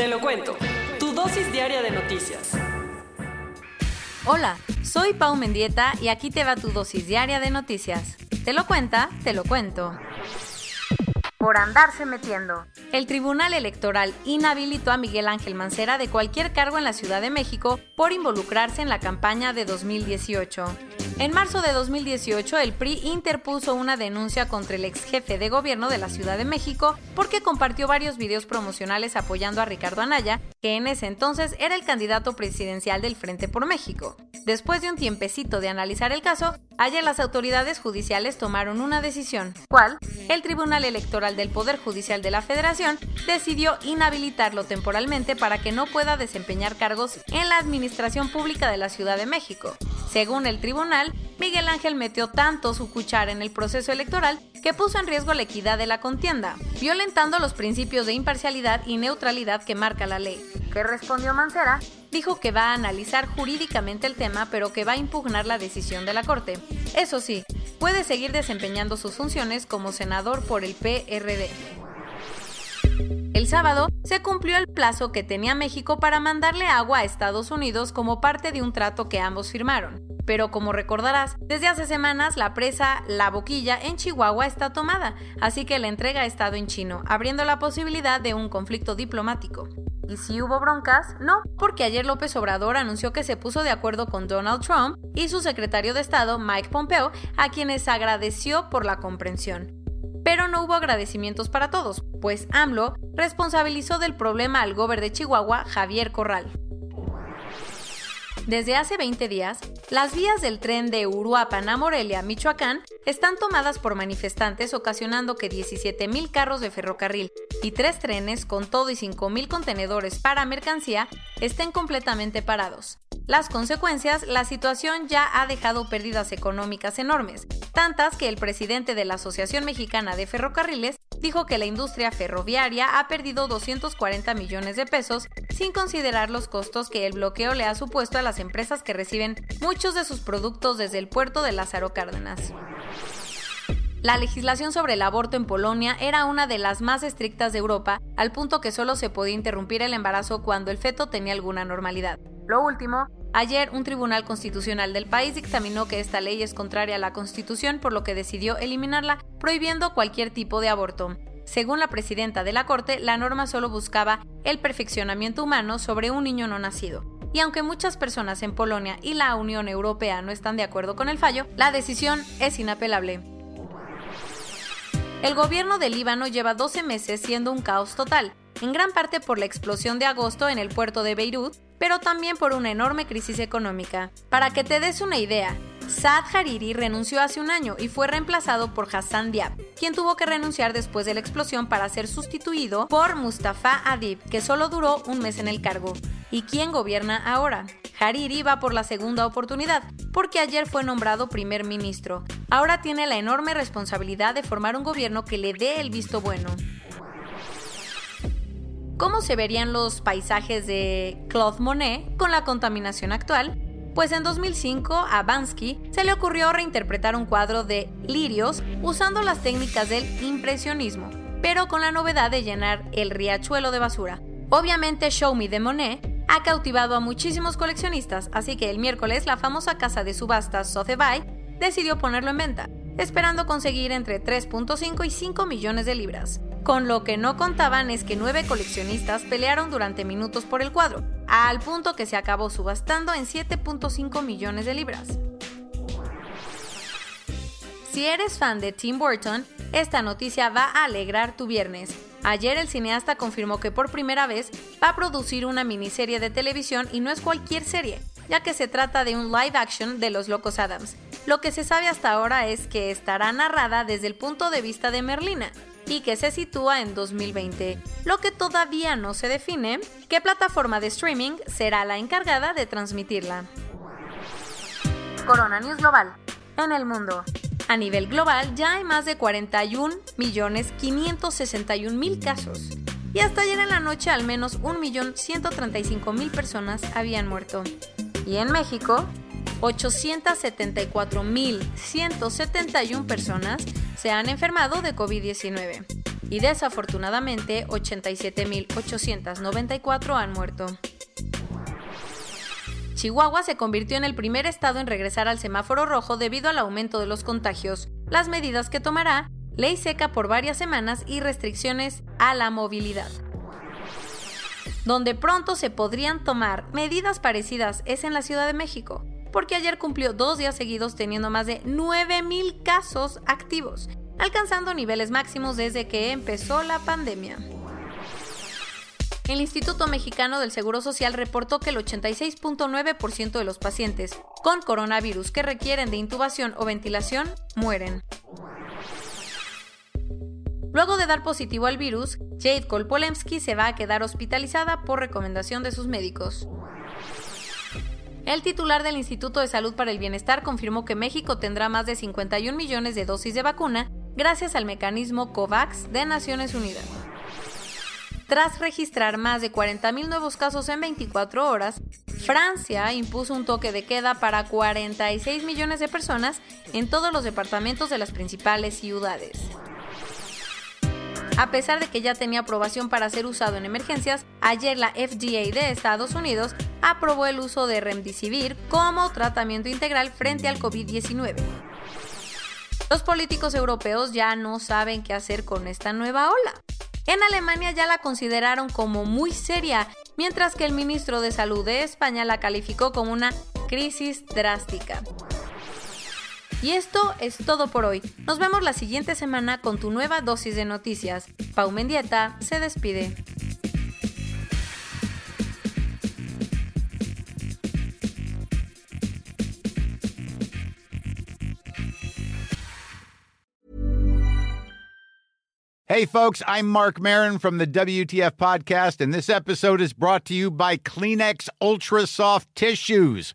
Te lo cuento. Tu dosis diaria de noticias. Hola, soy Pau Mendieta y aquí te va tu dosis diaria de noticias. Te lo cuenta, te lo cuento por andarse metiendo. El Tribunal Electoral inhabilitó a Miguel Ángel Mancera de cualquier cargo en la Ciudad de México por involucrarse en la campaña de 2018. En marzo de 2018, el PRI interpuso una denuncia contra el ex jefe de gobierno de la Ciudad de México porque compartió varios videos promocionales apoyando a Ricardo Anaya, que en ese entonces era el candidato presidencial del Frente por México. Después de un tiempecito de analizar el caso, ayer las autoridades judiciales tomaron una decisión. ¿Cuál? El Tribunal Electoral del Poder Judicial de la Federación decidió inhabilitarlo temporalmente para que no pueda desempeñar cargos en la Administración Pública de la Ciudad de México. Según el tribunal, Miguel Ángel metió tanto su cuchara en el proceso electoral que puso en riesgo la equidad de la contienda, violentando los principios de imparcialidad y neutralidad que marca la ley. ¿Qué respondió Mancera? Dijo que va a analizar jurídicamente el tema, pero que va a impugnar la decisión de la Corte. Eso sí, puede seguir desempeñando sus funciones como senador por el PRD. Sábado se cumplió el plazo que tenía México para mandarle agua a Estados Unidos como parte de un trato que ambos firmaron. Pero como recordarás, desde hace semanas la presa La Boquilla en Chihuahua está tomada, así que la entrega ha estado en chino, abriendo la posibilidad de un conflicto diplomático. ¿Y si hubo broncas? No, porque ayer López Obrador anunció que se puso de acuerdo con Donald Trump y su secretario de Estado, Mike Pompeo, a quienes agradeció por la comprensión. Pero no hubo agradecimientos para todos, pues AMLO responsabilizó del problema al gober de Chihuahua, Javier Corral. Desde hace 20 días, las vías del tren de Uruapan a Morelia, Michoacán, están tomadas por manifestantes, ocasionando que 17.000 carros de ferrocarril y tres trenes con todo y 5.000 contenedores para mercancía estén completamente parados. Las consecuencias, la situación ya ha dejado pérdidas económicas enormes, tantas que el presidente de la Asociación Mexicana de Ferrocarriles dijo que la industria ferroviaria ha perdido 240 millones de pesos sin considerar los costos que el bloqueo le ha supuesto a las empresas que reciben muchos de sus productos desde el puerto de Lázaro Cárdenas. La legislación sobre el aborto en Polonia era una de las más estrictas de Europa, al punto que solo se podía interrumpir el embarazo cuando el feto tenía alguna normalidad. Lo último, ayer un tribunal constitucional del país dictaminó que esta ley es contraria a la Constitución, por lo que decidió eliminarla, prohibiendo cualquier tipo de aborto. Según la presidenta de la Corte, la norma solo buscaba el perfeccionamiento humano sobre un niño no nacido. Y aunque muchas personas en Polonia y la Unión Europea no están de acuerdo con el fallo, la decisión es inapelable. El gobierno de Líbano lleva 12 meses siendo un caos total, en gran parte por la explosión de agosto en el puerto de Beirut, pero también por una enorme crisis económica. Para que te des una idea, Saad Hariri renunció hace un año y fue reemplazado por Hassan Diab, quien tuvo que renunciar después de la explosión para ser sustituido por Mustafa Adib, que solo duró un mes en el cargo. ¿Y quién gobierna ahora? Hariri va por la segunda oportunidad, porque ayer fue nombrado primer ministro. Ahora tiene la enorme responsabilidad de formar un gobierno que le dé el visto bueno. ¿Cómo se verían los paisajes de Claude Monet con la contaminación actual? Pues en 2005 a Bansky se le ocurrió reinterpretar un cuadro de lirios usando las técnicas del impresionismo, pero con la novedad de llenar el riachuelo de basura. Obviamente Show Me de Monet ha cautivado a muchísimos coleccionistas, así que el miércoles la famosa casa de subastas Sotheby's decidió ponerlo en venta, esperando conseguir entre 3.5 y 5 millones de libras. Con lo que no contaban es que nueve coleccionistas pelearon durante minutos por el cuadro, al punto que se acabó subastando en 7.5 millones de libras. Si eres fan de Tim Burton, esta noticia va a alegrar tu viernes. Ayer el cineasta confirmó que por primera vez va a producir una miniserie de televisión y no es cualquier serie, ya que se trata de un live action de Los Locos Adams, Lo que se sabe hasta ahora es que estará narrada desde el punto de vista de Merlina, y que se sitúa en 2020. Lo que todavía no se define, qué plataforma de streaming será la encargada de transmitirla. Corona News Global. En el mundo. A nivel global ya hay más de 41.561.000 casos. Y hasta ayer en la noche al menos 1.135.000 personas habían muerto. Y en México, 874.171 personas se han enfermado de COVID-19 y desafortunadamente 87.894 han muerto. Chihuahua se convirtió en el primer estado en regresar al semáforo rojo debido al aumento de los contagios, las medidas que tomará, ley seca por varias semanas y restricciones a la movilidad. Donde pronto se podrían tomar medidas parecidas es en la Ciudad de México porque ayer cumplió dos días seguidos teniendo más de 9.000 casos activos, alcanzando niveles máximos desde que empezó la pandemia. El Instituto Mexicano del Seguro Social reportó que el 86.9% de los pacientes con coronavirus que requieren de intubación o ventilación mueren. Luego de dar positivo al virus, Jade Kolpolemsky se va a quedar hospitalizada por recomendación de sus médicos. El titular del Instituto de Salud para el Bienestar confirmó que México tendrá más de 51 millones de dosis de vacuna gracias al mecanismo COVAX de Naciones Unidas. Tras registrar más de 40.000 nuevos casos en 24 horas, Francia impuso un toque de queda para 46 millones de personas en todos los departamentos de las principales ciudades. A pesar de que ya tenía aprobación para ser usado en emergencias, ayer la FDA de Estados Unidos aprobó el uso de Remdesivir como tratamiento integral frente al COVID-19. Los políticos europeos ya no saben qué hacer con esta nueva ola. En Alemania ya la consideraron como muy seria, mientras que el ministro de Salud de España la calificó como una crisis drástica. Y esto es todo por hoy. Nos vemos la siguiente semana con tu nueva dosis de noticias. Pau Mendieta se despide. Hey, folks, I'm Mark Marin from the WTF Podcast, and this episode is brought to you by Kleenex Ultra Soft Tissues